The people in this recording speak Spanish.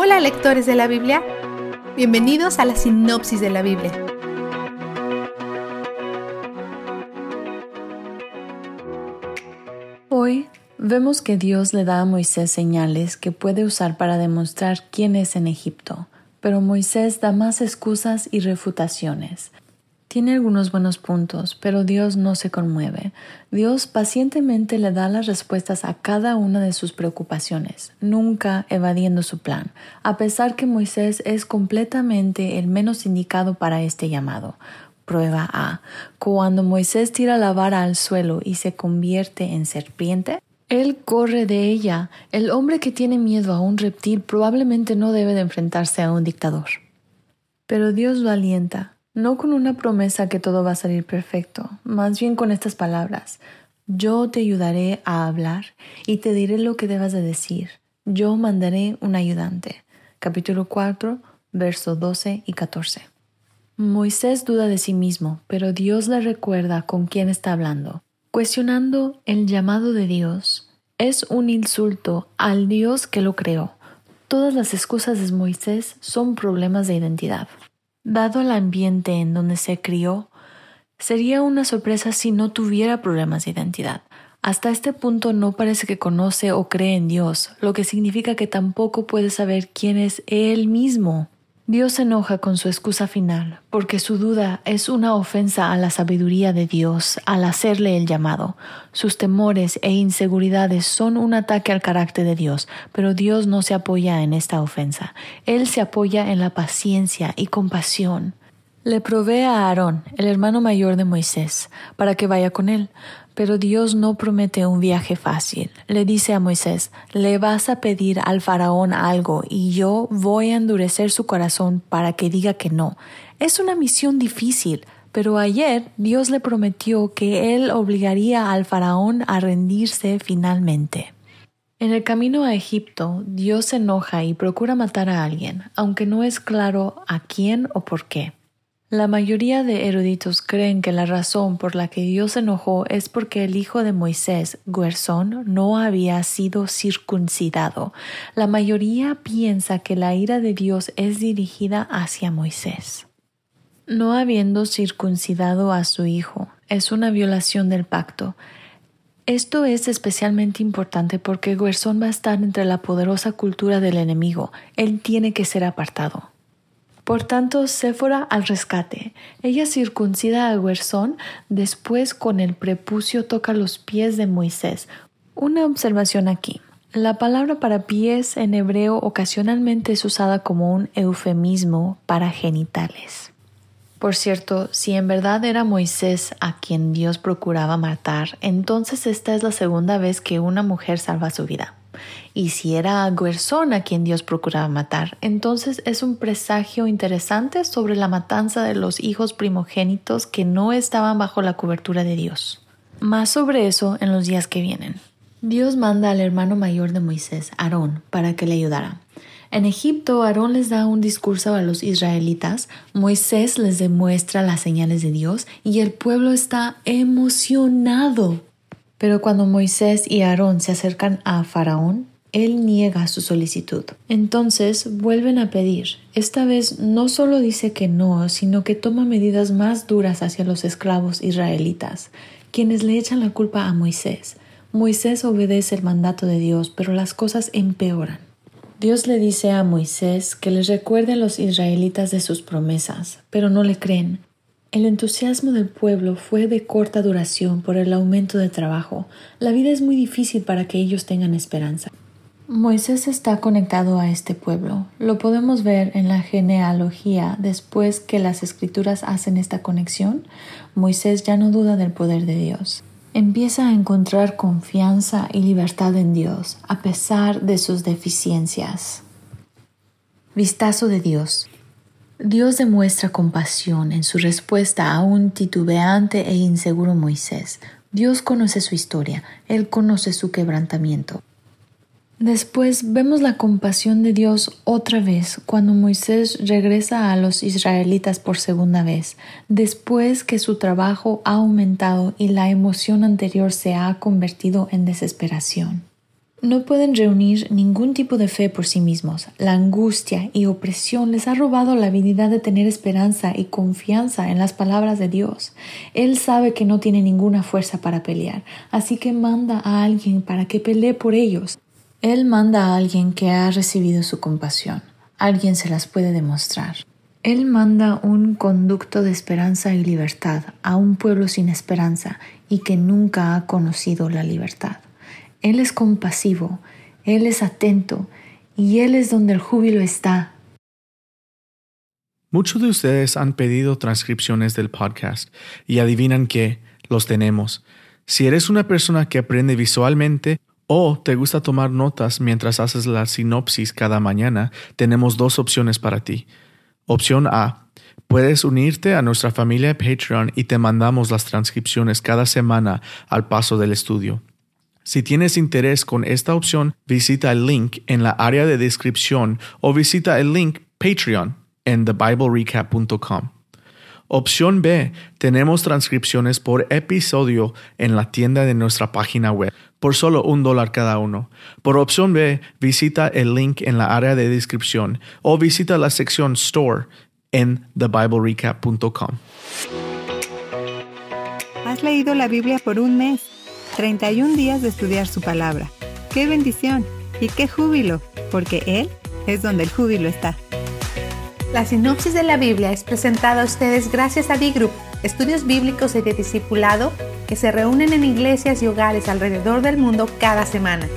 Hola lectores de la Biblia, bienvenidos a la sinopsis de la Biblia. Hoy vemos que Dios le da a Moisés señales que puede usar para demostrar quién es en Egipto, pero Moisés da más excusas y refutaciones. Tiene algunos buenos puntos, pero Dios no se conmueve. Dios pacientemente le da las respuestas a cada una de sus preocupaciones, nunca evadiendo su plan, a pesar que Moisés es completamente el menos indicado para este llamado. Prueba A. Cuando Moisés tira la vara al suelo y se convierte en serpiente, él corre de ella. El hombre que tiene miedo a un reptil probablemente no debe de enfrentarse a un dictador. Pero Dios lo alienta no con una promesa que todo va a salir perfecto, más bien con estas palabras. Yo te ayudaré a hablar y te diré lo que debas de decir. Yo mandaré un ayudante. Capítulo 4, versos 12 y 14. Moisés duda de sí mismo, pero Dios le recuerda con quién está hablando. Cuestionando el llamado de Dios es un insulto al Dios que lo creó. Todas las excusas de Moisés son problemas de identidad. Dado el ambiente en donde se crió, sería una sorpresa si no tuviera problemas de identidad. Hasta este punto no parece que conoce o cree en Dios, lo que significa que tampoco puede saber quién es Él mismo. Dios se enoja con su excusa final, porque su duda es una ofensa a la sabiduría de Dios al hacerle el llamado. Sus temores e inseguridades son un ataque al carácter de Dios, pero Dios no se apoya en esta ofensa. Él se apoya en la paciencia y compasión. Le provee a Aarón, el hermano mayor de Moisés, para que vaya con él, pero Dios no promete un viaje fácil. Le dice a Moisés, le vas a pedir al faraón algo y yo voy a endurecer su corazón para que diga que no. Es una misión difícil, pero ayer Dios le prometió que él obligaría al faraón a rendirse finalmente. En el camino a Egipto, Dios se enoja y procura matar a alguien, aunque no es claro a quién o por qué. La mayoría de eruditos creen que la razón por la que Dios se enojó es porque el hijo de Moisés, Guersón, no había sido circuncidado. La mayoría piensa que la ira de Dios es dirigida hacia Moisés. No habiendo circuncidado a su hijo es una violación del pacto. Esto es especialmente importante porque Guersón va a estar entre la poderosa cultura del enemigo. Él tiene que ser apartado. Por tanto, Séfora al rescate. Ella circuncida a Gersón, después con el prepucio toca los pies de Moisés. Una observación aquí. La palabra para pies en hebreo ocasionalmente es usada como un eufemismo para genitales. Por cierto, si en verdad era Moisés a quien Dios procuraba matar, entonces esta es la segunda vez que una mujer salva su vida. Y si era Guersón a quien Dios procuraba matar, entonces es un presagio interesante sobre la matanza de los hijos primogénitos que no estaban bajo la cobertura de Dios. Más sobre eso en los días que vienen. Dios manda al hermano mayor de Moisés, Aarón, para que le ayudara. En Egipto, Aarón les da un discurso a los israelitas, Moisés les demuestra las señales de Dios y el pueblo está emocionado pero cuando Moisés y Aarón se acercan a Faraón, él niega su solicitud. Entonces vuelven a pedir. Esta vez no solo dice que no, sino que toma medidas más duras hacia los esclavos israelitas, quienes le echan la culpa a Moisés. Moisés obedece el mandato de Dios, pero las cosas empeoran. Dios le dice a Moisés que les recuerde a los israelitas de sus promesas, pero no le creen. El entusiasmo del pueblo fue de corta duración por el aumento de trabajo. La vida es muy difícil para que ellos tengan esperanza. Moisés está conectado a este pueblo. Lo podemos ver en la genealogía después que las escrituras hacen esta conexión. Moisés ya no duda del poder de Dios. Empieza a encontrar confianza y libertad en Dios a pesar de sus deficiencias. Vistazo de Dios. Dios demuestra compasión en su respuesta a un titubeante e inseguro Moisés. Dios conoce su historia, Él conoce su quebrantamiento. Después vemos la compasión de Dios otra vez cuando Moisés regresa a los israelitas por segunda vez, después que su trabajo ha aumentado y la emoción anterior se ha convertido en desesperación. No pueden reunir ningún tipo de fe por sí mismos. La angustia y opresión les ha robado la habilidad de tener esperanza y confianza en las palabras de Dios. Él sabe que no tiene ninguna fuerza para pelear, así que manda a alguien para que pelee por ellos. Él manda a alguien que ha recibido su compasión. Alguien se las puede demostrar. Él manda un conducto de esperanza y libertad a un pueblo sin esperanza y que nunca ha conocido la libertad. Él es compasivo, Él es atento y Él es donde el júbilo está. Muchos de ustedes han pedido transcripciones del podcast y adivinan que los tenemos. Si eres una persona que aprende visualmente o te gusta tomar notas mientras haces la sinopsis cada mañana, tenemos dos opciones para ti. Opción A. Puedes unirte a nuestra familia Patreon y te mandamos las transcripciones cada semana al paso del estudio. Si tienes interés con esta opción, visita el link en la área de descripción o visita el link Patreon en thebiblerecap.com. Opción B, tenemos transcripciones por episodio en la tienda de nuestra página web, por solo un dólar cada uno. Por opción B, visita el link en la área de descripción o visita la sección Store en thebiblerecap.com. ¿Has leído la Biblia por un mes? 31 días de estudiar su palabra. ¡Qué bendición! Y qué júbilo, porque Él es donde el júbilo está. La sinopsis de la Biblia es presentada a ustedes gracias a D-Group, estudios bíblicos y de discipulado que se reúnen en iglesias y hogares alrededor del mundo cada semana.